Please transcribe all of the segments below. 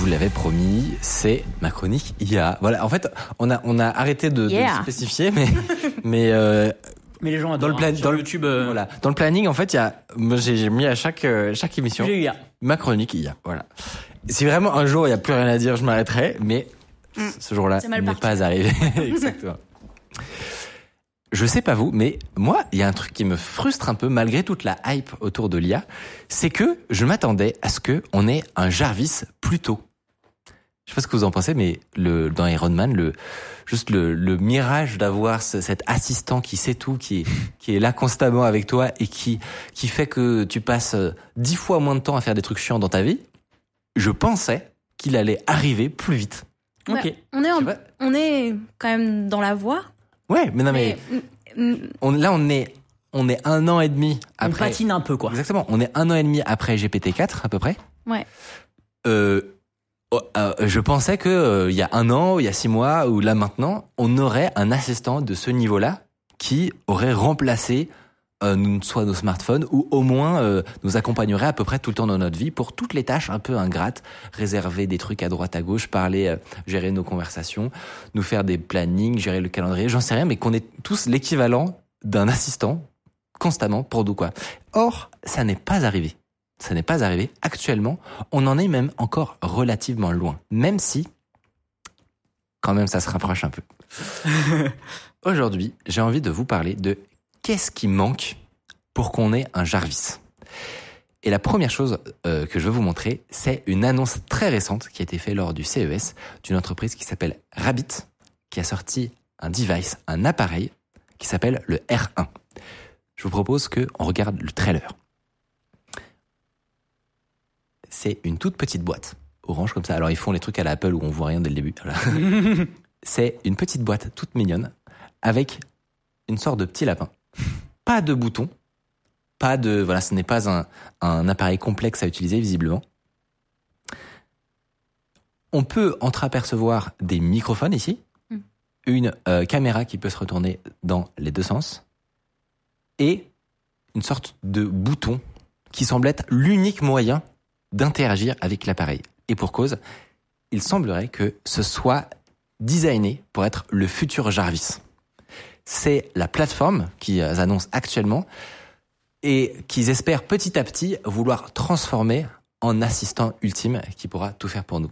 Vous l'avais promis, c'est ma chronique IA. Voilà, en fait, on a, on a arrêté de, Yeah. spécifier, mais, mais euh, Mais les gens dans le plan, hein, sur dans le YouTube, euh, voilà, dans le planning, en fait, il y a, j'ai mis à chaque euh, chaque émission IA. ma chronique IA. Voilà. Si vraiment un jour il y a plus rien à dire, je m'arrêterai, mais ce jour-là n'est pas arrivé. Exactement. Je sais pas vous, mais moi, il y a un truc qui me frustre un peu malgré toute la hype autour de l'IA, c'est que je m'attendais à ce que on ait un Jarvis plus tôt. Je sais pas ce que vous en pensez, mais le, dans Iron Man, le, juste le, le mirage d'avoir ce- cet assistant qui sait tout, qui est, qui est là constamment avec toi et qui, qui fait que tu passes euh, dix fois moins de temps à faire des trucs chiants dans ta vie, je pensais qu'il allait arriver plus vite. Ok. On, est en- on est quand même dans la voie. Ouais, mais non mais, mm, mm, on, là on est, on est un an et demi On après. patine un peu, quoi. Exactement, on est un an et demi après GPT-4 à peu près. Ouais. Euh, euh, je pensais que euh, il y a un an, il y a six mois, ou là maintenant, on aurait un assistant de ce niveau-là qui aurait remplacé euh, soit nos smartphones ou au moins euh, nous accompagnerait à peu près tout le temps dans notre vie pour toutes les tâches un peu ingrates, réserver des trucs à droite à gauche, parler, euh, gérer nos conversations, nous faire des plannings, gérer le calendrier, j'en sais rien, mais qu'on est tous l'équivalent d'un assistant constamment pour nous quoi. Or, ça n'est pas arrivé. Ça n'est pas arrivé. Actuellement, on en est même encore relativement loin. Même si, quand même, ça se rapproche un peu. Aujourd'hui, j'ai envie de vous parler de qu'est-ce qui manque pour qu'on ait un Jarvis. Et la première chose euh, que je veux vous montrer, c'est une annonce très récente qui a été faite lors du CES d'une entreprise qui s'appelle Rabbit, qui a sorti un device, un appareil qui s'appelle le R1. Je vous propose que on regarde le trailer. C'est une toute petite boîte, orange comme ça. Alors ils font les trucs à la Apple où on voit rien dès le début. Voilà. C'est une petite boîte toute mignonne avec une sorte de petit lapin. Pas de bouton, pas de voilà, ce n'est pas un, un appareil complexe à utiliser visiblement. On peut entreapercevoir des microphones ici, Mm. une euh, caméra qui peut se retourner dans les deux sens et une sorte de bouton qui semble être l'unique moyen d'interagir avec l'appareil. Et pour cause, il semblerait que ce soit designé pour être le futur Jarvis. C'est la plateforme qu'ils annoncent actuellement et qu'ils espèrent petit à petit vouloir transformer en assistant ultime qui pourra tout faire pour nous.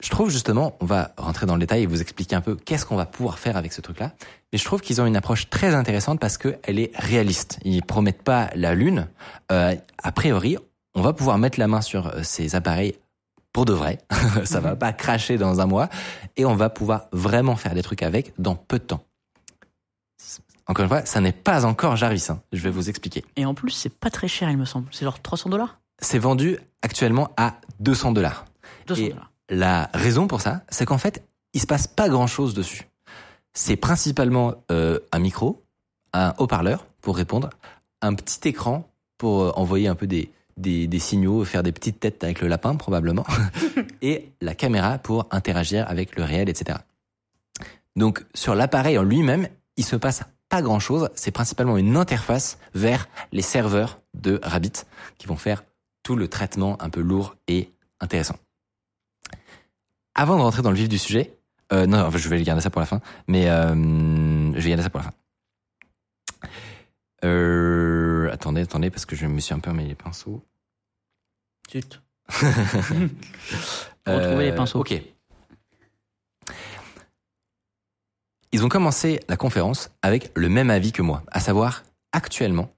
Je trouve justement, on va rentrer dans le détail et vous expliquer un peu qu'est-ce qu'on va pouvoir faire avec ce truc-là. Mais je trouve qu'ils ont une approche très intéressante parce qu'elle est réaliste. Ils promettent pas la lune. Euh, a priori, on va pouvoir mettre la main sur euh, ces appareils pour de vrai. Ça va pas cracher dans un mois et on va pouvoir vraiment faire des trucs avec dans peu de temps. Encore une fois, ça n'est pas encore Jarvis. hein. Je vais vous expliquer. Et en plus, c'est pas très cher, il me semble. C'est genre 300 dollars? C'est vendu actuellement à 200 dollars. 200 Et- dollars. La raison pour ça, c'est qu'en fait, il se passe pas grand chose dessus. C'est principalement euh, un micro, un haut-parleur pour répondre, un petit écran pour euh, envoyer un peu des, des, des signaux, faire des petites têtes avec le lapin probablement, et la caméra pour interagir avec le réel, etc. Donc sur l'appareil en lui-même, il se passe pas grand-chose. C'est principalement une interface vers les serveurs de Rabbit qui vont faire tout le traitement un peu lourd et intéressant. Avant de rentrer dans le vif du sujet, euh, non, je vais garder ça pour la fin, mais euh, je vais garder ça pour la fin. Euh, attendez, attendez, parce que je me suis un peu emmêlé les pinceaux. Zut. Retrouver les pinceaux. Euh, Ok. Ils ont commencé la conférence avec le même avis que moi, à savoir actuellement,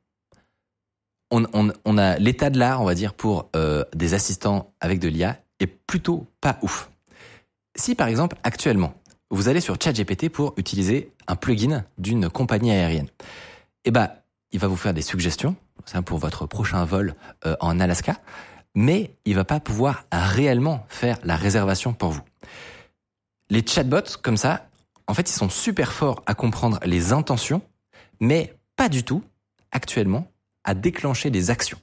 on, on- on a l'état de l'art, on va dire, pour euh, des assistants avec de l'IA est plutôt pas ouf. Si par exemple actuellement vous allez sur ChatGPT pour utiliser un plugin d'une compagnie aérienne, eh ben il va vous faire des suggestions, pour votre prochain vol euh, en Alaska, mais il va pas pouvoir réellement faire la réservation pour vous. Les chatbots, comme ça, en fait, ils sont super forts à comprendre les intentions, mais pas du tout, actuellement, à déclencher des actions.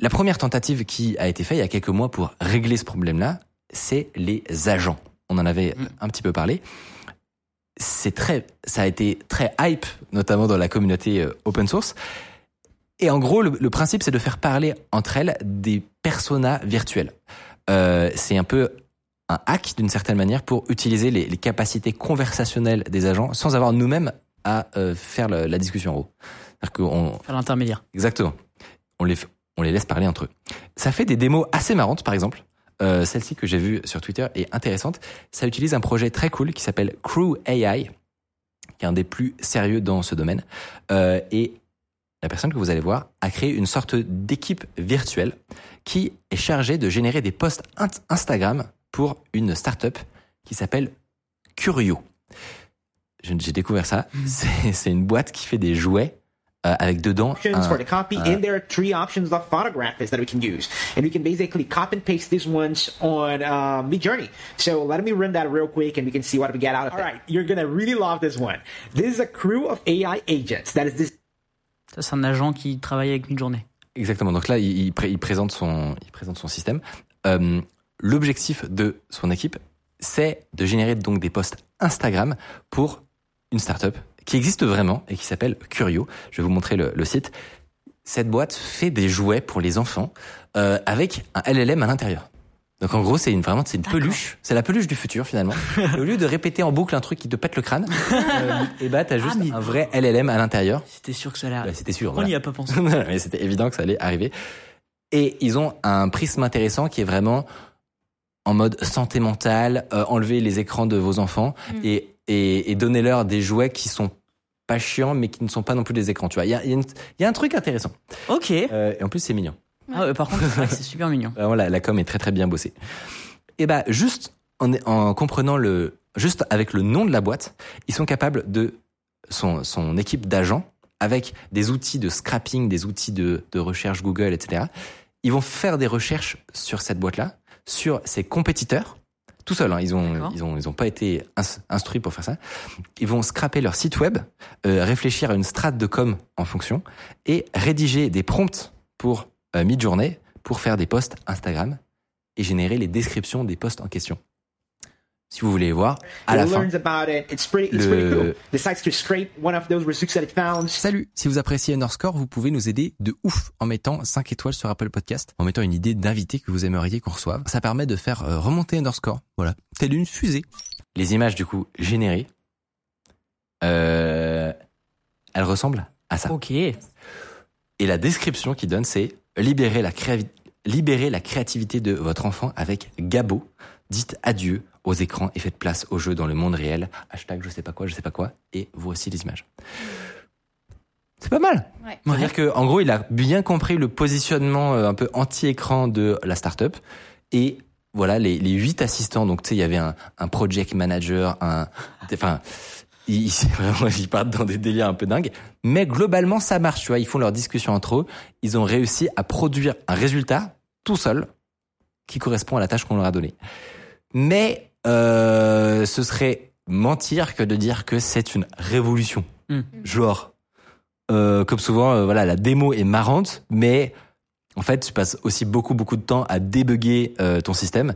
La première tentative qui a été faite il y a quelques mois pour régler ce problème-là, c'est les agents. On en avait Mm. un petit peu parlé. C'est très, ça a été très hype, notamment dans la communauté euh, open source. Et en gros, le, le principe, c'est de faire parler entre elles des personas virtuels. Euh, c'est un peu un hack d'une certaine manière pour utiliser les, les capacités conversationnelles des agents sans avoir nous-mêmes à euh, faire le- la discussion en gros. C'est-à-dire qu'on, Faire l'intermédiaire. Exactement. On les, on les laisse parler entre eux. Ça fait des démos assez marrantes, par exemple. Euh, Celle-ci que j'ai vue sur Twitter est intéressante. Ça utilise un projet très cool qui s'appelle Crew AI, qui est un des plus sérieux dans ce domaine. Euh, et la personne que vous allez voir a créé une sorte d'équipe virtuelle qui est chargée de générer des posts Instagram pour une startup qui s'appelle Curio. J'ai découvert ça. C'est c'est une boîte qui fait des jouets euh, avec dedans options un- for the copy, and there are three options of photographers that we can use. And we can basically copy and paste these ones on uh, Midjourney. So let me run that real quick and we can see what we get out of it. All right, you're gonna really love this one. This is a crew of AI agents that is this Ça, c'est un agent qui travaille avec Midjourney. Exactement. Donc là, il, il pré- il présente son, il présente son système. Euh, L'objectif de son équipe, c'est de générer donc des posts Instagram pour une startup qui existe vraiment et qui s'appelle Curio. Je vais vous montrer le, le site. Cette boîte fait des jouets pour les enfants euh, avec un LLM à l'intérieur. Donc en gros, c'est une, vraiment c'est une peluche. C'est la peluche du futur finalement. Et au lieu de répéter en boucle un truc qui te pète le crâne, euh, et bah t'as juste mais- un vrai LLM à l'intérieur. C'était sûr que ça allait Bah, arriver. C'était sûr. On voilà. n'y a pas pensé. Mais c'était évident que ça allait arriver. Et ils ont un prisme intéressant qui est vraiment en mode santé mentale, euh, enlever les écrans de vos enfants Mm. et, et, et donner-leur des jouets qui sont pas chiants mais qui ne sont pas non plus des écrans. Tu vois, il y a, il y a y a un truc intéressant. Ok. Euh, et en plus, c'est mignon. Ah ouais, par contre, c'est super mignon. Vraiment, la, la com est très très bien bossée. Et bah, juste en, en comprenant le, juste avec le nom de la boîte, ils sont capables de son, son équipe d'agents avec des outils de scrapping, des outils de, de recherche Google, etc. Ils vont faire des recherches sur cette boîte-là, sur ses compétiteurs, tout seuls. Hein, ils ont, ils ont, ils ont pas été ins- instruits pour faire ça. Ils vont scraper leur site web, euh, réfléchir à une strate de com en fonction et rédiger des prompts pour euh, Midjourney pour faire des posts Instagram et générer les descriptions des posts en question. Si vous voulez les voir, à la fin. Le-. Salut Si vous appréciez Underscore, vous pouvez nous aider de ouf en mettant 5 étoiles sur Apple Podcast, en mettant une idée d'invité que vous aimeriez qu'on reçoive. Ça permet de faire euh, remonter Underscore, voilà, telle une fusée. Les images du coup générées, euh, elles ressemblent à ça. Ok. Et la description qu'il donne, c'est libérer la, créavi- libérer la créativité de votre enfant avec Gabo. Dites adieu aux écrans et faites place aux jeux dans le monde réel. Hashtag je sais pas quoi, je sais pas quoi. Et voici les images. C'est pas mal. Ouais. C'est-à-dire que, en gros, il a bien compris le positionnement euh, un peu anti-écran de la startup. Et voilà, les, les huit assistants. Donc, tu sais, il y avait un, un project manager, un, enfin, ils, ils- vraiment, ils partent dans des délires un peu dingues. Mais globalement, ça marche, tu vois. Ils font leur discussion entre eux. Ils ont réussi à produire un résultat tout seul qui correspond à la tâche qu'on leur a donnée. Mais euh, ce serait mentir que de dire que c'est une révolution. Hmm. Genre, euh, comme souvent, euh, voilà, la démo est marrante, mais en fait, tu passes aussi beaucoup beaucoup de temps à débugger ton système.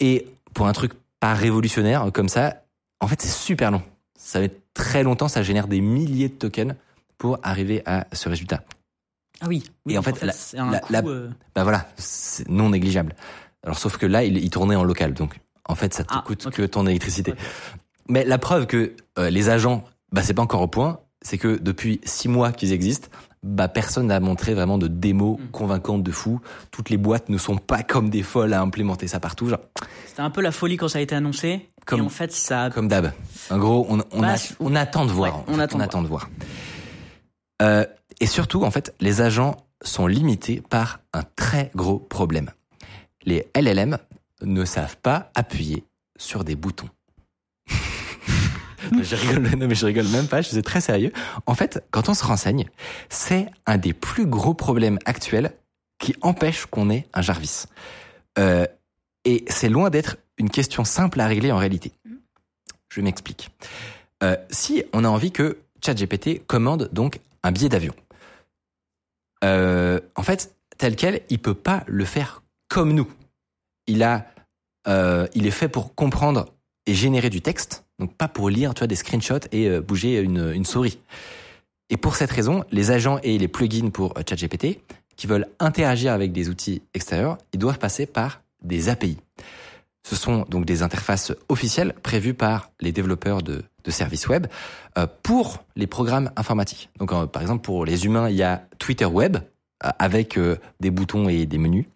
Et pour un truc pas révolutionnaire comme ça, en fait, c'est super long. Ça va être très longtemps, ça génère des milliers de tokens pour arriver à ce résultat. Ah oui. Oui, Et en fait, la- c'est un la- euh, Bah voilà, c'est non négligeable. Alors sauf que là, il, il tournait en local, donc en fait, ça te Ah, coûte que ton électricité. Mais la preuve que euh, les agents, bah c'est pas encore au point, c'est que depuis six mois qu'ils existent, bah personne n'a montré vraiment de démo Mm. convaincante de fou. Toutes les boîtes ne sont pas comme des folles à implémenter ça partout, genre C'était un peu la folie quand ça a été annoncé. Comme- et en fait, ça. a- comme d'hab. En gros, on, on, Bah, a- on attend de voir. Ouais, en on fait, attend de de voir. Euh, et surtout, en fait, les agents sont limités par un très gros problème. Les LLM ne savent pas appuyer sur des boutons. je rigole, non, mais je rigole même pas, je suis très sérieux. En fait, quand on se renseigne, c'est un des plus gros problèmes actuels qui empêche qu'on ait un Jarvis. Euh, et c'est loin d'être une question simple à régler en réalité. Je m'explique. Euh, si on a envie que ChatGPT commande donc un billet d'avion, euh, en fait, tel quel, il peut pas le faire comme nous. Il a, euh, il est fait pour comprendre et générer du texte, donc pas pour lire, tu vois, des screenshots et euh, bouger une, souris. Et pour cette raison, les agents et les plugins pour euh, ChatGPT qui veulent interagir avec des outils extérieurs, ils doivent passer par des API. Ce sont donc des interfaces officielles prévues par les développeurs de, de services web pour les programmes informatiques. Donc, par exemple, pour les humains, il y a Twitter Web avec euh, des boutons et des menus.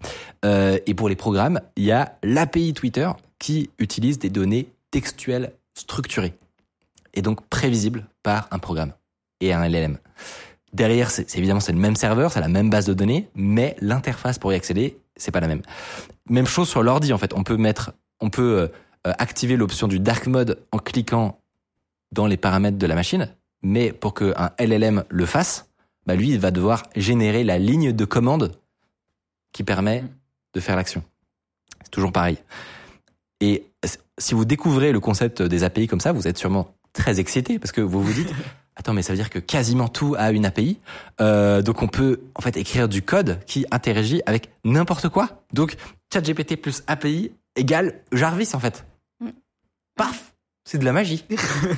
Euh, et pour les programmes, il y a l'API Twitter qui utilise des données textuelles structurées et donc prévisibles par un programme et un LLM. Derrière, c'est évidemment c'est le même serveur, c'est la même base de données, mais l'interface pour y accéder, c'est pas la même. Même chose sur l'ordi en fait. On peut mettre, on peut euh, euh, activer l'option du dark mode en cliquant dans les paramètres de la machine, mais pour qu'un LLM le fasse, bah lui, il va devoir générer la ligne de commande qui permet de faire l'action. C'est toujours pareil. Et si vous découvrez le concept des API comme ça, vous êtes sûrement très excité parce que vous vous dites attends mais ça veut dire que quasiment tout a une API Euh, donc on peut en fait écrire du code qui interagit avec n'importe quoi donc ChatGPT plus API égale Jarvis en fait Mm. paf c'est de la magie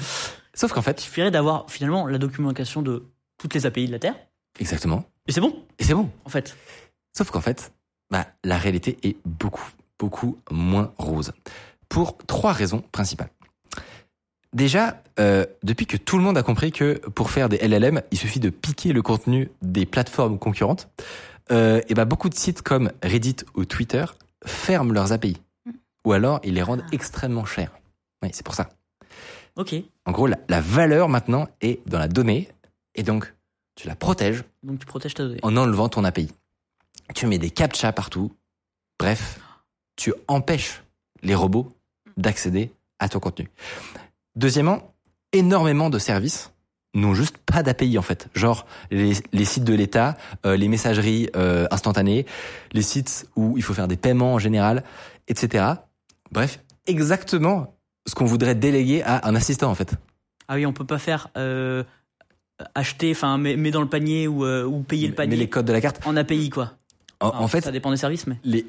sauf qu'en Il fait suffirait d'avoir finalement la documentation de toutes les API de la Terre. exactement Et c'est bon, et c'est bon en fait. Sauf qu'en fait, bah, la réalité est beaucoup, beaucoup moins rose. Pour trois raisons principales. Déjà, euh, depuis que tout le monde a compris que pour faire des LLM, il suffit de piquer le contenu des plateformes concurrentes, euh, et bah, beaucoup de sites comme Reddit ou Twitter ferment leurs API. Ou alors, ils les rendent extrêmement chers. Oui, c'est pour ça. Ok. En gros, la, la valeur maintenant est dans la donnée, et donc tu la protèges Donc tu protèges ta donnée. en enlevant ton API. Tu mets des captchas partout. Bref, tu empêches les robots d'accéder à ton contenu. Deuxièmement, énormément de services n'ont juste pas d'API en fait. Genre les, les sites de l'État, euh, les messageries euh, instantanées, les sites où il faut faire des paiements en général, etc. Bref, exactement ce qu'on voudrait déléguer à un assistant en fait. Ah oui, on peut pas faire euh, acheter, enfin, mets, mets dans le panier ou, euh, ou payer le Mais panier les codes de la carte. en API, quoi. En, Enfin, en fait, ça dépend des services, mais. les,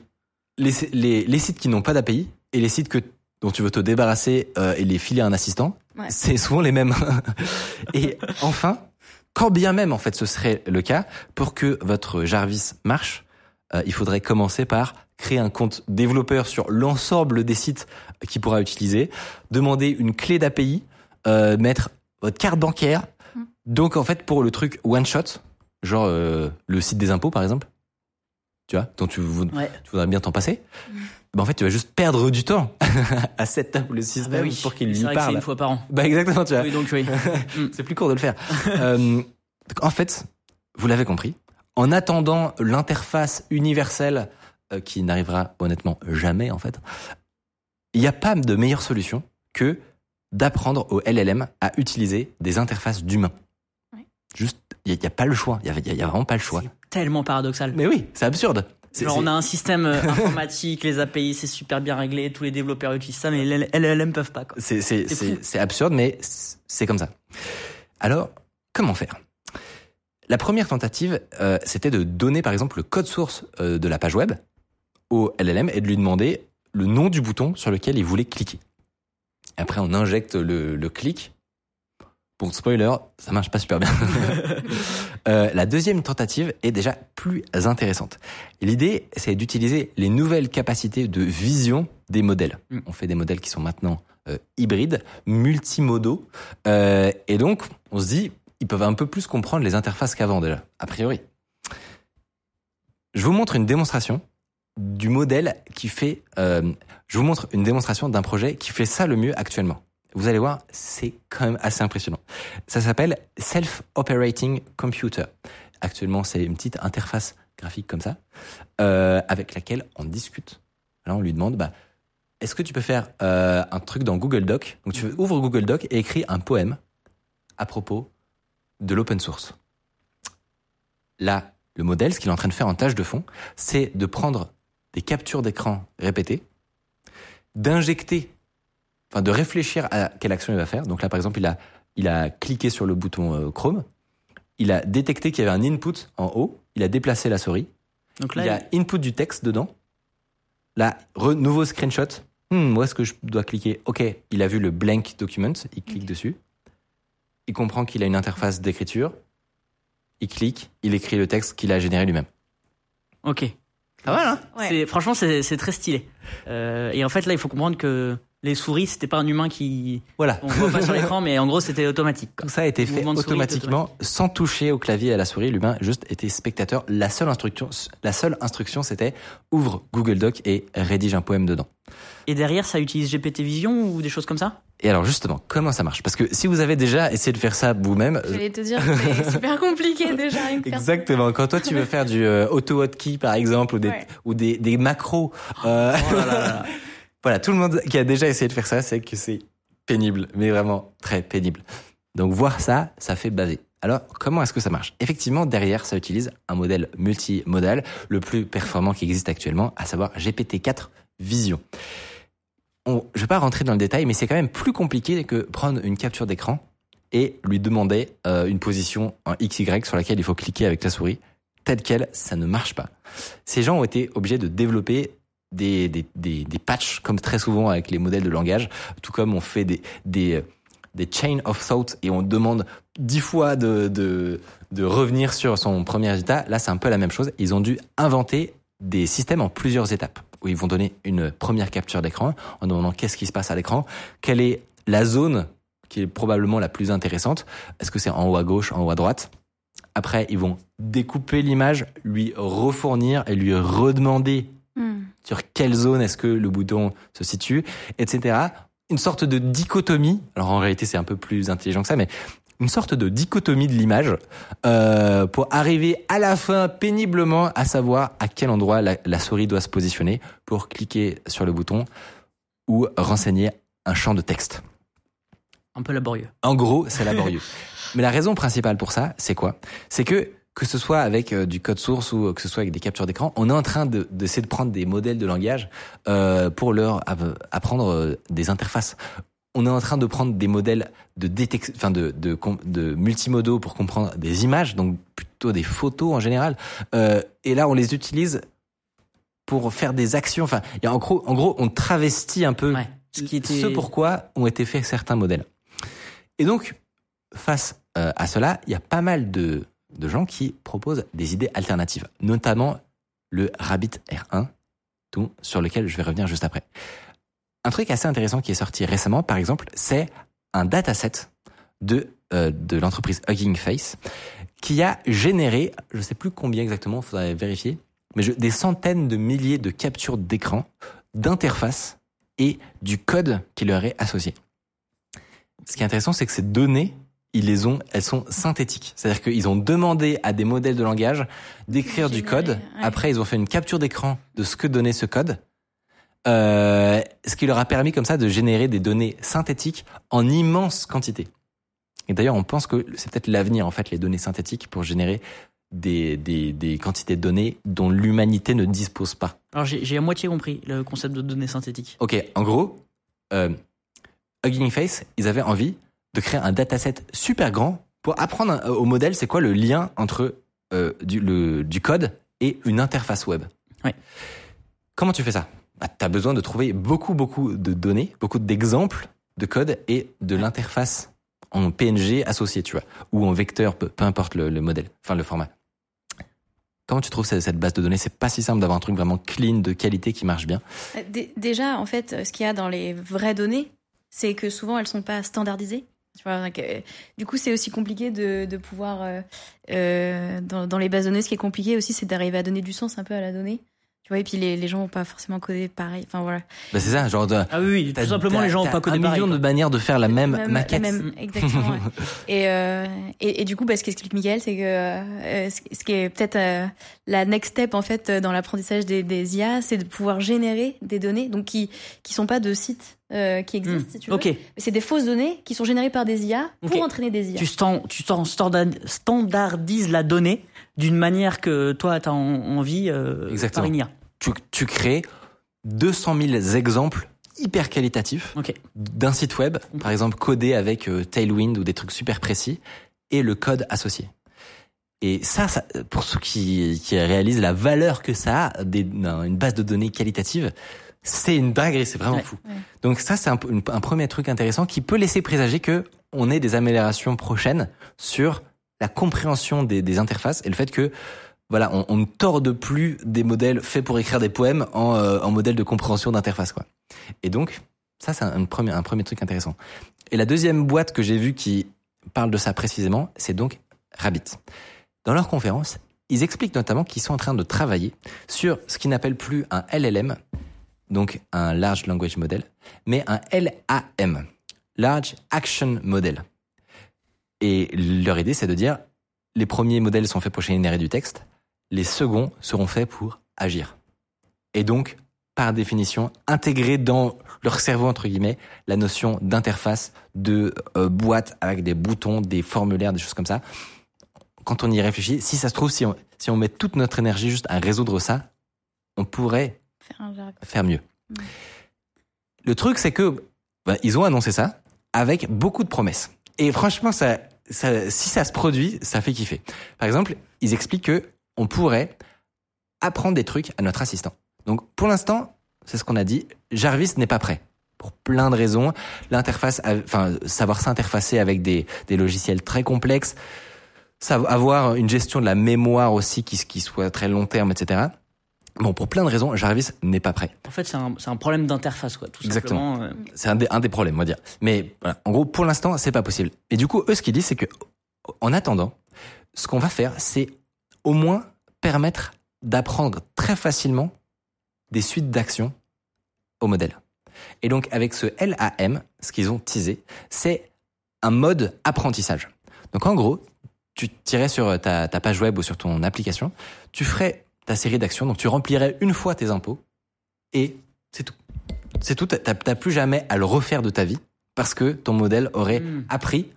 les, les, les sites qui n'ont pas d'API et les sites que, dont tu veux te débarrasser euh, et les filer à un assistant, Ouais. c'est souvent les mêmes. et enfin, quand bien même en fait ce serait le cas, pour que votre Jarvis marche, euh, il faudrait commencer par créer un compte développeur sur l'ensemble des sites qu'il pourra utiliser, demander une clé d'API, euh, mettre votre carte bancaire. Mm. Donc en fait pour le truc one shot, genre euh, le site des impôts par exemple, tu vois, dont tu, vou- Ouais. tu voudrais bien t'en passer, ben en fait tu vas juste perdre du temps à cette table le Ah système bah oui. pour qu'il lui que c'est parle. une fois par an. Bah exactement, tu vois. Oui, donc oui. C'est plus court de le faire. Euh, donc, en fait, vous l'avez compris, en attendant l'interface universelle euh, qui n'arrivera honnêtement jamais en fait, il n'y a pas de meilleure solution que d'apprendre au LLM à utiliser des interfaces d'humains. Juste, il n'y a, pas le choix. Il n'y a, a vraiment pas le choix. C'est tellement paradoxal. Mais oui, c'est absurde. Genre, on a un système euh, informatique, les API, c'est super bien réglé, tous les développeurs utilisent ça, mais les LLM peuvent pas. C'est absurde, mais c'est comme ça. Alors, comment faire? La première tentative, euh, c'était de donner par exemple le code source euh, de la page web au LLM et de lui demander le nom du bouton sur lequel il voulait cliquer. Après, on injecte le, le clic. Bon, spoiler, ça marche pas super bien. Euh, la deuxième tentative est déjà plus intéressante. L'idée, c'est d'utiliser les nouvelles capacités de vision des modèles. Mm. On fait des modèles qui sont maintenant euh, hybrides, multimodaux, euh, et donc on se dit, ils peuvent un peu plus comprendre les interfaces qu'avant déjà, a priori. Je vous montre une démonstration du modèle qui fait. euh, je vous montre une démonstration d'un projet qui fait ça le mieux actuellement. Vous allez voir, c'est quand même assez impressionnant. Ça s'appelle Self-Operating Computer. Actuellement, c'est une petite interface graphique comme ça, euh, avec laquelle on discute. Alors on lui demande, bah, est-ce que tu peux faire euh, un truc dans Google Doc? Donc tu ouvres Google Doc et écris un poème à propos de l'open source. Là, le modèle, ce qu'il est en train de faire en tâche de fond, c'est de prendre des captures d'écran répétées, d'injecter, enfin de réfléchir à quelle action il va faire. Donc là, par exemple, il a, il a cliqué sur le bouton euh, Chrome, il a détecté qu'il y avait un input en haut, il a déplacé la souris, Donc il là, y a input du texte dedans. Là, re- nouveau screenshot. Hmm, où est-ce que je dois cliquer? Ok, il a vu le blank document, il clique dessus. Il comprend qu'il a une interface d'écriture. Il clique, il écrit le texte qu'il a généré lui-même. ok. Pas mal, hein? Ouais. Franchement, c'est c'est très stylé. Euh, et en fait, là, il faut comprendre que les souris, c'était pas un humain qui. Voilà. On voit pas sur l'écran, mais en gros, c'était automatique. quoi. Tout ça a été fait automatiquement, sans toucher au clavier et à la souris. L'humain juste était spectateur. La seule instruction, la seule instruction, c'était ouvre Google Doc et rédige un poème dedans. Et derrière, ça utilise GPT Vision ou des choses comme ça? Et alors justement, comment ça marche? Parce que si vous avez déjà essayé de faire ça vous-même, J'allais te dire que c'est super compliqué déjà. une personne. Exactement. Quand toi tu veux faire du euh, auto hotkey par exemple ou des Ouais. ou des, des macros, euh, Oh là là là. voilà, tout le monde qui a déjà essayé de faire ça, c'est que c'est pénible, mais vraiment très pénible. Donc voir ça, ça fait baver. Alors comment est-ce que ça marche? Effectivement, derrière, ça utilise un modèle multimodal, le plus performant qui existe actuellement, à savoir GPT-4 Vision. On, je vais pas rentrer dans le détail, mais c'est quand même plus compliqué que prendre une capture d'écran et lui demander euh, une position en XY sur laquelle il faut cliquer avec la souris. Telle quelle, ça ne marche pas. Ces gens ont été obligés de développer des, des, des, des patchs, comme très souvent avec les modèles de langage, tout comme on fait des, des, des chain of thought et on demande dix fois de, de, de revenir sur son premier résultat. Là, c'est un peu la même chose. Ils ont dû inventer des systèmes en plusieurs étapes où ils vont donner une première capture d'écran en demandant qu'est-ce qui se passe à l'écran, quelle est la zone qui est probablement la plus intéressante. Est-ce que c'est en haut à gauche, en haut à droite? Après, ils vont découper l'image, lui refournir et lui redemander. Sur quelle zone est-ce que le bouton se situe, etc. Une sorte de dichotomie. Alors en réalité, c'est un peu plus intelligent que ça, mais une sorte de dichotomie de l'image euh, pour arriver à la fin péniblement à savoir à quel endroit la, la souris doit se positionner pour cliquer sur le bouton ou renseigner un champ de texte. Un peu laborieux. En gros, c'est laborieux. Mais la raison principale pour ça, c'est quoi? C'est que que ce soit avec euh, du code source ou que ce soit avec des captures d'écran, on est en train de d'essayer de prendre des modèles de langage euh, pour leur app- apprendre euh, des interfaces. On est en train de prendre des modèles de détec- enfin de, de de multimodaux pour comprendre des images, donc plutôt des photos en général. Euh, et là, on les utilise pour faire des actions. Enfin, et en gros, en gros, on travestit un peu Ouais. Ce qui était. ce pourquoi ont été faits certains modèles. Et donc, face euh, à cela, il y a pas mal de, de gens qui proposent des idées alternatives, notamment le Rabbit R1, tout, sur lequel je vais revenir juste après. Un truc assez intéressant qui est sorti récemment, par exemple, c'est un dataset de, euh, de l'entreprise Hugging Face qui a généré, je sais plus combien exactement, faudrait vérifier, mais des centaines de milliers de captures d'écran, d'interfaces et du code qui leur est associé. Ce qui est intéressant, c'est que ces données, ils les ont, elles sont synthétiques. C'est-à-dire qu'ils ont demandé à des modèles de langage d'écrire du code. ouais. Après, ils ont fait une capture d'écran de ce que donnait ce code. Euh, ce qui leur a permis comme ça de générer des données synthétiques en immense quantité. Et d'ailleurs, on pense que c'est peut-être l'avenir, en fait, les données synthétiques pour générer des, des, des quantités de données dont l'humanité ne dispose pas. Alors, j'ai j'ai à moitié compris le concept de données synthétiques. Ok, en gros, euh, Hugging Face, ils avaient envie de créer un dataset super grand pour apprendre un- au modèle c'est quoi le lien entre euh, du, le, du code et une interface web. Ouais. Comment tu fais ça? Bah, Tu as besoin de trouver beaucoup, beaucoup de données, beaucoup d'exemples de code et de l'interface en PNG associée, tu vois, ou en vecteur, peu, peu importe le, le modèle, enfin le format. Comment tu trouves cette, base de données? C'est pas si simple d'avoir un truc vraiment clean, de qualité qui marche bien. Euh, dé- Déjà, en fait, ce qu'il y a dans les vraies données, c'est que souvent elles sont pas standardisées. Euh, du coup, c'est aussi compliqué de, de pouvoir euh, euh, dans, dans les bases données. Ce qui est compliqué aussi, c'est d'arriver à donner du sens un peu à la donnée. Tu vois, et puis les, les gens vont pas forcément coder pareil. Enfin voilà. Bah, c'est ça, genre de, Ah oui, tout simplement les gens ont t'as pas codé un pareil. million de manières de faire la même, Même- maquette. même- exactement. ouais. et, euh, et, et du coup, bah, ce qu'explique Miguel, c'est que euh, ce qui est peut-être euh, la next step en fait dans l'apprentissage des, des IA, c'est de pouvoir générer des données, donc qui qui sont pas de sites euh, qui existent, Hmm, si tu veux. Ok. C'est des fausses données qui sont générées par des IA pour entraîner des IA. Tu, stan- tu stan- standard- standardises la donnée d'une manière que toi, tu as envie euh, Exactement. par. Tu, tu crées 200 000 exemples hyper qualitatifs Ok. d'un site web, par exemple codé avec euh, Tailwind ou des trucs super précis, et le code associé. Et ça, ça pour ceux qui, qui réalisent la valeur que ça a, des, d'un- une base de données qualitative, c'est une dinguerie, c'est vraiment Ouais. fou. Ouais. Donc ça, c'est un, un premier truc intéressant qui peut laisser présager que on ait des améliorations prochaines sur la compréhension des, interfaces et le fait que voilà, on, ne torde plus des modèles faits pour écrire des poèmes en, euh, en de compréhension d'interface, quoi. Et donc, ça, c'est un, premier, un premier truc intéressant. Et la deuxième boîte que j'ai vue qui parle de ça précisément, c'est donc Rabbit. Dans leur conférence, ils expliquent notamment qu'ils sont en train de travailler sur ce qu'ils n'appellent plus un LLM, donc un Large Language Model, mais un LAM, Large Action Model. Et leur idée, c'est de dire, les premiers modèles sont faits pour générer du texte, les seconds seront faits pour agir. Et donc, par définition, intégrer dans leur cerveau, entre guillemets, la notion d'interface, de euh, boîte avec des boutons, des formulaires, des choses comme ça. Quand on y réfléchit, si ça se trouve, si on, si on met toute notre énergie juste à résoudre ça, on pourrait faire mieux. Mm. Le truc, c'est que bah, ils ont annoncé ça avec beaucoup de promesses. Et franchement, ça, ça, si ça se produit, ça fait kiffer. Par exemple, ils expliquent que on pourrait apprendre des trucs à notre assistant. Donc, pour l'instant, c'est ce qu'on a dit. Jarvis n'est pas prêt. Pour plein de raisons. L'interface, enfin, savoir s'interfacer avec des, logiciels très complexes, avoir une gestion de la mémoire aussi qui soit très long terme, etc. Bon, pour plein de raisons, Jarvis n'est pas prêt. En fait, c'est un, problème d'interface, quoi, tout Exactement. simplement. euh. C'est un des, un des problèmes, on va dire. Mais voilà, en gros, pour l'instant, c'est pas possible. Et du coup, eux, ce qu'ils disent, c'est que, en attendant, ce qu'on va faire, c'est au moins permettre d'apprendre très facilement des suites d'actions au modèle. Et donc, avec ce LAM, ce qu'ils ont teasé, c'est un mode apprentissage. Donc, en gros, tu tirais sur ta, ta page web ou sur ton application, tu ferais ta série d'actions, donc tu remplirais une fois tes impôts, et c'est tout. C'est tout, t'as t'as plus jamais à le refaire de ta vie, parce que ton modèle aurait Hmm. appris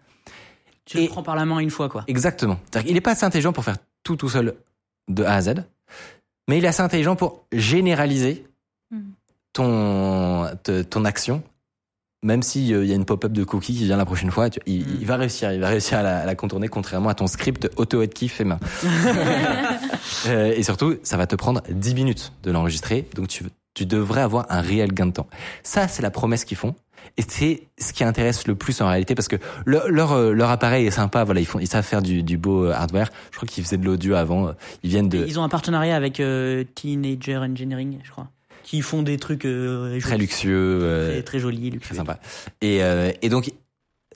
Tu Et- le prends par la main une fois, quoi. Exactement. C'est-à-dire qu'il n'est pas assez intelligent pour faire tout tout seul de A à Z, mais il est assez intelligent pour généraliser Mhm. ton, te- ton action, même s'il y a une pop-up de cookie qui vient la prochaine fois, tu- il, il va réussir, il va réussir à la, à la contourner contrairement à ton script auto-hotkey fait main. Euh, et surtout, ça va te prendre 10 minutes de l'enregistrer, donc tu, tu devrais avoir un réel gain de temps. Ça, c'est la promesse qu'ils font. Et c'est ce qui intéresse le plus en réalité parce que leur, leur, euh, leur appareil est sympa, voilà, ils, font, ils savent faire du, du beau euh, hardware. Je crois qu'ils faisaient de l'audio avant. Ils viennent de Ils ont un partenariat avec euh, Teenager Engineering, je crois, qui font des trucs euh, très luxueux, euh, très, très jolis, très luxueux. sympa. Et, et donc,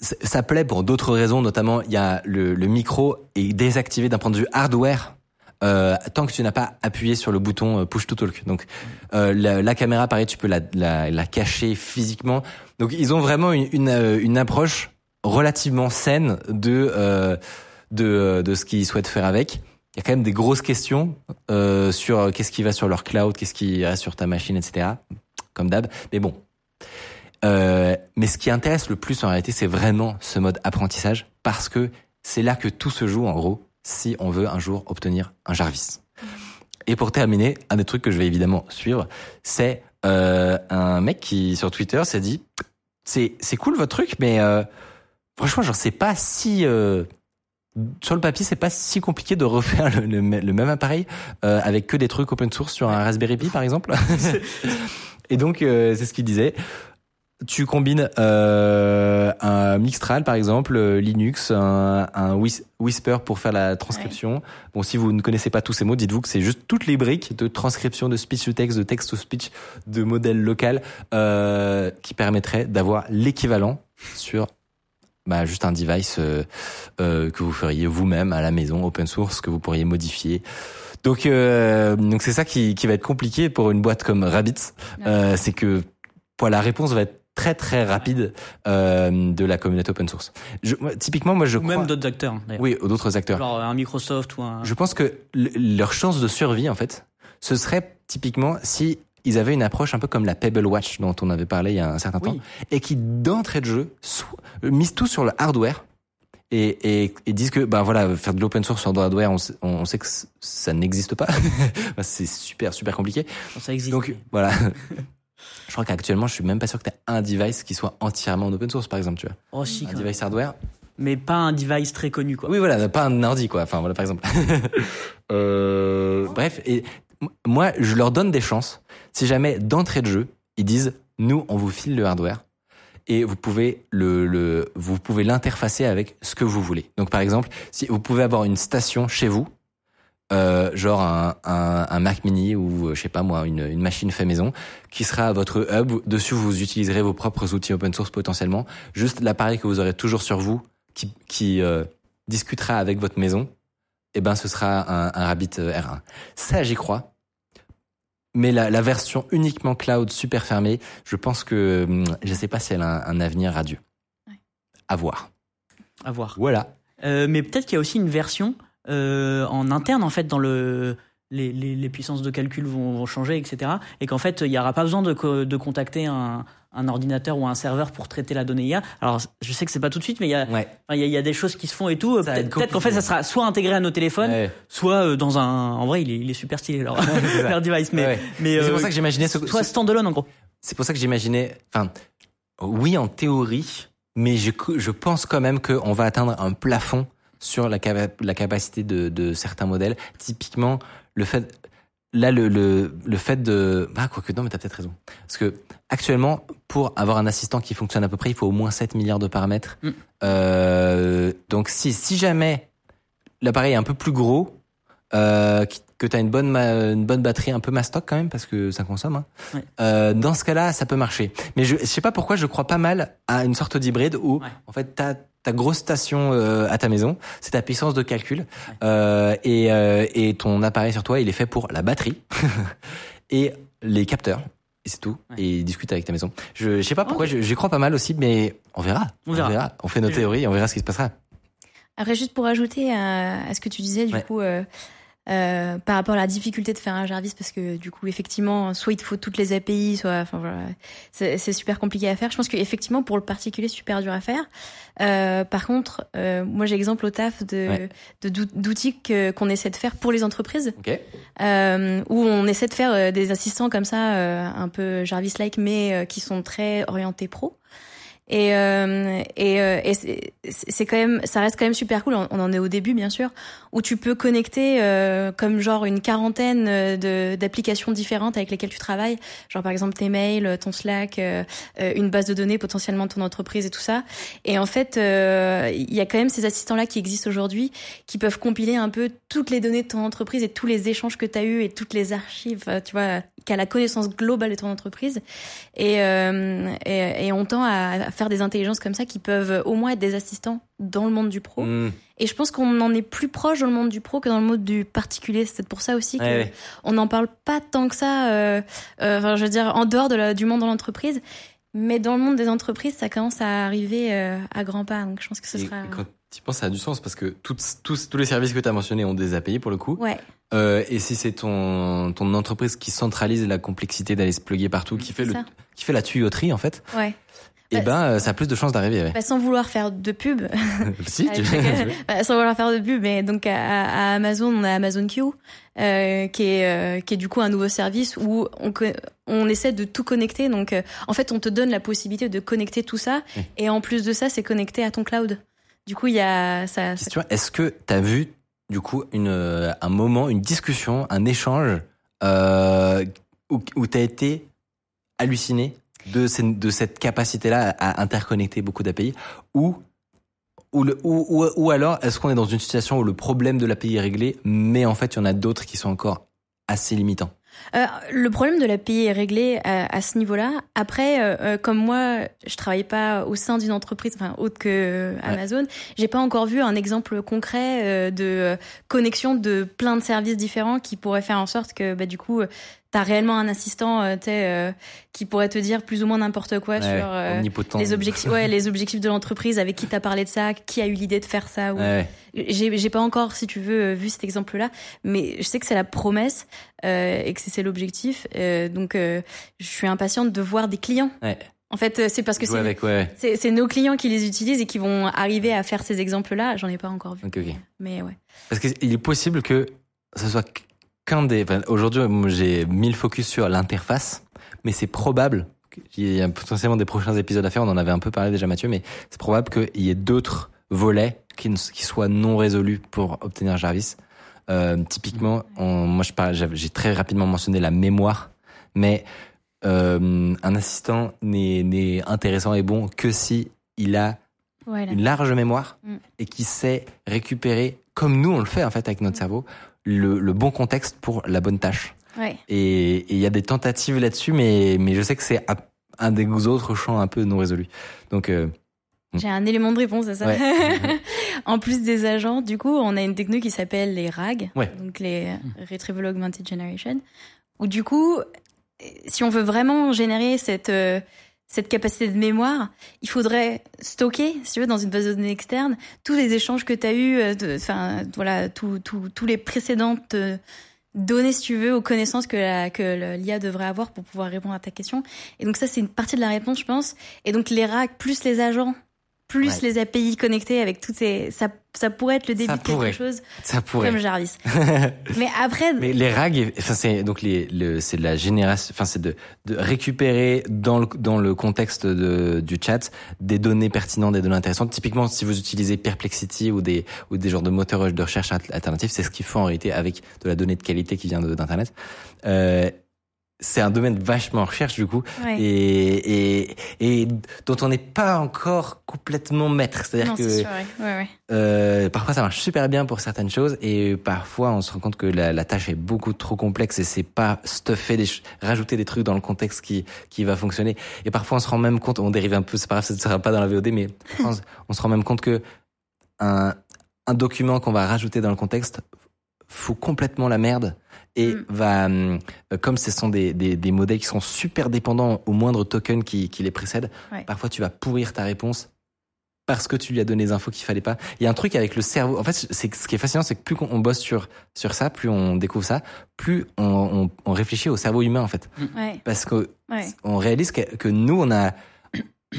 ça plaît pour d'autres raisons, notamment il y a le, le micro est désactivé d'un point de vue hardware. Euh, tant que tu n'as pas appuyé sur le bouton euh, push to talk. Donc euh, la, caméra, pareil, tu peux la, la, cacher physiquement. Donc ils ont vraiment une, une, approche relativement saine de de, de ce qu'ils souhaitent faire avec. Il y a quand même des grosses questions sur qu'est-ce qui va sur leur cloud, qu'est-ce qui reste sur ta machine, etc. Comme d'hab. Mais bon, mais ce qui intéresse le plus en réalité, c'est vraiment ce mode apprentissage parce que c'est là que tout se joue en gros si on veut un jour obtenir un Jarvis. Et pour terminer, un des trucs que je vais évidemment suivre, c'est euh, un mec qui sur Twitter s'est dit c'est c'est cool votre truc, mais euh, franchement, genre c'est pas si euh, sur le papier, c'est pas si compliqué de refaire le, le, le même appareil euh, avec que des trucs open source sur un Raspberry Pi par exemple. Et donc euh, c'est ce qu'il disait. Tu combines euh, un Mixtral par exemple, euh, Linux, un, un Whis- Whisper pour faire la transcription. Bon, si vous ne connaissez pas tous ces mots, dites-vous que c'est juste toutes les briques de transcription de speech to text, de text to speech, de modèle local euh, qui permettraient d'avoir l'équivalent sur bah, juste un device euh, euh, que vous feriez vous-même à la maison, open source, que vous pourriez modifier. Donc, euh, donc c'est ça qui, qui va être compliqué pour une boîte comme Rabbit. Euh, c'est que pour la réponse va être très très rapide euh, de la communauté open source. Je, moi, typiquement, moi je Ou crois. même d'autres acteurs. oui, d'autres acteurs. Genre un Microsoft ou un. Je pense que le- leur chance de survie, en fait, ce serait typiquement si ils avaient une approche un peu comme la Pebble Watch dont on avait parlé il y a un certain Oui. temps, et qui d'entrée de jeu so- misent tout sur le hardware et, et, et disent que ben voilà faire de l'open source sur le hardware, on sait, on sait que ça n'existe pas. C'est super super compliqué. Ça existe. Donc voilà. Je crois qu'actuellement, je suis même pas sûr que tu un device qui soit entièrement en open source, par exemple, tu vois. Oh, si, Un device hardware. Mais pas un device très connu, quoi. Oui, voilà, pas un ordi, quoi. Enfin, voilà, par exemple. Euh, bref, et moi, je leur donne des chances. Si jamais, d'entrée de jeu, ils disent, nous, on vous file le hardware et vous pouvez le, le vous pouvez l'interfacer avec ce que vous voulez. Donc, par exemple, si vous pouvez avoir une station chez vous, euh, genre un, un, un Mac Mini ou euh, je sais pas moi une, une machine fait maison qui sera votre hub. Dessus, vous utiliserez vos propres outils open source potentiellement. Juste l'appareil que vous aurez toujours sur vous qui, qui euh, discutera avec votre maison, eh ben ce sera un, un Rabbit euh, R1. Ça, j'y crois. Mais la, la version uniquement cloud super fermée, je pense que hum, je sais pas si elle a un, un avenir radieux. Ouais. À voir. À voir. Voilà. Euh, mais peut-être qu'il y a aussi une version euh, en interne, en fait, dans le. Les, les, les puissances de calcul vont, vont changer, etc. Et qu'en fait, il n'y aura pas besoin de, co- de contacter un, un ordinateur ou un serveur pour traiter la donnée IA. Alors, je sais que c'est pas tout de suite, mais il y a, Ouais. il y, a, il y a des choses qui se font et tout. Peut-être qu'en fait, ça sera soit intégré à nos téléphones, Ouais. soit euh, dans un. En vrai, il est, il est super stylé, leur, ça. leur device. Mais, Ouais, ouais. mais C'est euh, pour ça que j'imaginais ce, soit standalone, en gros. C'est pour ça que j'imaginais, enfin, oui en théorie, mais je, je pense quand même qu'on va atteindre un plafond sur la, capa- la capacité de, de certains modèles. Typiquement, le fait, là, le, le, le fait de, bah, quoique non, mais t'as peut-être raison. Parce que, actuellement, pour avoir un assistant qui fonctionne à peu près, il faut au moins 7 milliards de paramètres. Mm. Euh, donc, si, si jamais l'appareil est un peu plus gros, euh, que tu as une bonne, une bonne batterie, un peu mastoc quand même, parce que ça consomme, hein. Ouais. Euh, dans ce cas-là, ça peut marcher. Mais je, je sais pas pourquoi je crois pas mal à une sorte d'hybride où, Ouais. en fait, t'as ta grosse station euh, à ta maison, c'est ta puissance de calcul, euh, et, euh, et ton appareil sur toi, il est fait pour la batterie et les capteurs. Et c'est tout. Ouais. Et il discute avec ta maison. Je, je sais pas pourquoi, je- j'y crois pas mal aussi, mais on verra. On verra. On fait nos théories, on verra ce qui se passera. Après, juste pour ajouter à, à ce que tu disais, du Ouais. coup, euh, euh, par rapport à la difficulté de faire un Jarvis, parce que du coup, effectivement, soit il te faut toutes les API, soit, enfin voilà, c'est super compliqué à faire. Je pense qu'effectivement, pour le particulier, c'est super dur à faire. Euh, par contre, euh, moi, j'ai exemple au taf de Ouais. d'outils que- qu'on essaie de faire pour les entreprises, Ok. euh, où on essaie de faire euh, des assistants comme ça, euh, un peu Jarvis-like, mais euh, qui sont très orientés pro. Et, euh, et, euh, et c'est quand même, ça reste quand même super cool. On en est au début, bien sûr, où tu peux connecter euh, comme genre une quarantaine euh, de d'applications différentes avec lesquelles tu travailles, genre par exemple tes mails, ton Slack, euh, une base de données potentiellement de ton entreprise et tout ça. Et en fait, il y a quand même ces assistants-là qui existent aujourd'hui, qui peuvent compiler un peu toutes les données de ton entreprise et tous les échanges que tu as eus et toutes les archives, tu vois, qui a la connaissance globale de ton entreprise. Et, et, et on tend à faire des intelligences comme ça qui peuvent au moins être des assistants dans le monde du pro. Mm. Et je pense qu'on en est plus proche dans le monde du pro que dans le monde du particulier. C'est peut-être pour ça aussi Ouais, que ouais. n'en parle pas tant que ça. euh, euh, enfin, je veux dire, en dehors de la, du monde de l'entreprise. Mais dans le monde des entreprises, ça commence à arriver euh, à grands pas. Donc je pense que ce Et sera. quand tu penses, ça a du sens parce que toutes, tous, tous les services que tu as mentionnés ont des API pour le coup. Ouais, Euh, et si c'est ton, ton entreprise qui centralise la complexité d'aller se plugger partout, qui fait, le, ça. qui fait la tuyauterie en fait, Ouais. Et Bah, ben euh, ça a plus de chances d'arriver. Ouais. Bah, sans vouloir faire de pub, si, tu Bah, sans vouloir faire de pub, mais donc à, à Amazon, on a Amazon Q, euh, qui est euh, qui est du coup un nouveau service où on on essaie de tout connecter. Donc euh, en fait, on te donne la possibilité de connecter tout ça, Oui. et en plus de ça, c'est connecté à ton cloud. Du coup, il y a ça. ça- Tu vois, est-ce que tu as vu du coup une, un moment, une discussion, un échange où, où tu as été halluciné? De, ces- de cette capacité-là à interconnecter beaucoup d'API ou ou, le, ou, ou, ou alors est-ce qu'on est dans une situation où le problème de l'API est réglé, mais en fait il y en a d'autres qui sont encore assez limitants? Euh, le problème de l'API est réglé à, à ce niveau-là. Après, euh, euh, comme moi, je travaille pas au sein d'une entreprise, enfin autre que Amazon, j'ai pas encore vu un exemple concret euh, de euh, connexion de plein de services différents qui pourrait faire en sorte que, bah, du coup, t'as réellement un assistant, euh, euh, qui pourrait te dire plus ou moins n'importe quoi Ouais, sur euh, les objectifs, ouais, les objectifs de l'entreprise, avec qui t'as parlé de ça, qui a eu l'idée de faire ça. Ou... Ouais, J'ai pas encore, si tu veux, vu cet exemple-là, mais je sais que c'est la promesse et que c'est l'objectif. Donc, je suis impatiente de voir des clients. En fait, c'est parce que c'est nos clients qui les utilisent et qui vont arriver à faire ces exemples-là. J'en ai pas encore vu, Ok, ok. mais ouais. Parce qu'il est possible que ce soit qu'un des. enfin, Aujourd'hui, j'ai mis le focus sur l'interface, mais c'est probable. qu'il y a potentiellement des prochains épisodes à faire. On en avait un peu parlé déjà, Mathieu, mais c'est probable qu'il y ait d'autres volets qui, ne- qui soient non résolus pour obtenir Jarvis. Euh, typiquement, on- moi, j'ai très rapidement mentionné la mémoire, mais euh, un assistant n'est intéressant et bon que si il a Voilà. une large mémoire Mm. et qui sait récupérer, comme nous on le fait en fait avec notre cerveau, le, le bon contexte pour la bonne tâche. Ouais. Et il y a des tentatives là-dessus, mais, mais je sais que c'est un des autres champs un peu non résolus. Donc, euh, J'ai un élément de réponse à ça. Ouais. en plus des agents, du coup, on a une techno qui s'appelle les RAG, Ouais. donc les Retrieval Augmented Generation, où du coup, si on veut vraiment générer cette euh, cette capacité de mémoire, il faudrait stocker, si tu veux, dans une base de données externe, tous les échanges que tu as eus, euh, enfin, voilà, tous les précédentes euh, données, si tu veux, aux connaissances que que l'IA devrait avoir pour pouvoir répondre à ta question. Et donc ça, c'est une partie de la réponse, je pense. Et donc les RAG plus les agents, plus Ouais. les API connectés avec toutes ces, ça, ça pourrait être le début Ça de quelque chose ça pourrait. comme Jarvis. Mais après, Mais les RAG, enfin c'est donc les, le, c'est de la génération, enfin c'est de, de récupérer dans le dans le contexte de, du chat des données pertinentes, des données intéressantes. Typiquement, si vous utilisez Perplexity ou des ou des genres de moteurs de recherche al- alternatifs, c'est ce qu'ils font en réalité avec de la donnée de qualité qui vient d'internet. Euh, c'est un domaine vachement en recherche du coup ouais. et, et et dont on n'est pas encore complètement maître. C'est-à-dire que c'est sûr, ouais. Ouais, ouais. euh, parfois ça marche super bien pour certaines choses et parfois on se rend compte que la, la tâche est beaucoup trop complexe et c'est pas stuffer des rajouter des trucs dans le contexte qui qui va fonctionner et parfois on se rend même compte on dérive un peu c'est pas grave ça ne sera pas dans la VOD mais on, se- on se rend même compte que un un document qu'on va rajouter dans le contexte fout complètement la merde et Mm. va euh, comme ce sont des, des des modèles qui sont super dépendants au moindre token qui qui les précède Ouais. parfois tu vas pourrir ta réponse parce que tu lui as donné les infos qu'il fallait pas. Il y a un truc avec le cerveau. En fait, c'est ce qui est fascinant, c'est que plus on bosse sur sur ça, plus on découvre ça, plus on, on, on réfléchit au cerveau humain en fait, Ouais, parce que ouais. on réalise que, que nous on a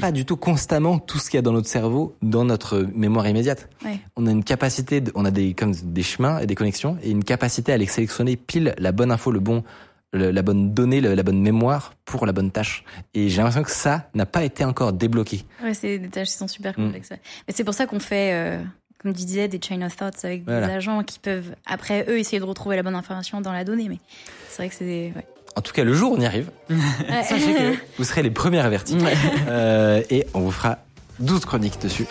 pas du tout constamment tout ce qu'il y a dans notre cerveau dans notre mémoire immédiate. Ouais. On a une capacité, de- on a des comme des chemins et des connexions et une capacité à les sélectionner pile la bonne info, le bon le- la bonne donnée, le- la bonne mémoire pour la bonne tâche. Et j'ai l'impression que ça n'a pas été encore débloqué. Ouais, c'est des tâches qui sont super Mm. complexes. ouais. Mais c'est pour ça qu'on fait, euh, comme tu disais, des chain of thoughts avec Voilà. des agents qui peuvent, après eux, essayer de retrouver la bonne information dans la donnée. Mais c'est vrai que c'est ouais. En tout cas, le jour où on y arrive. Sachez que vous serez les premiers avertis. Euh, et on vous fera 12 chroniques dessus.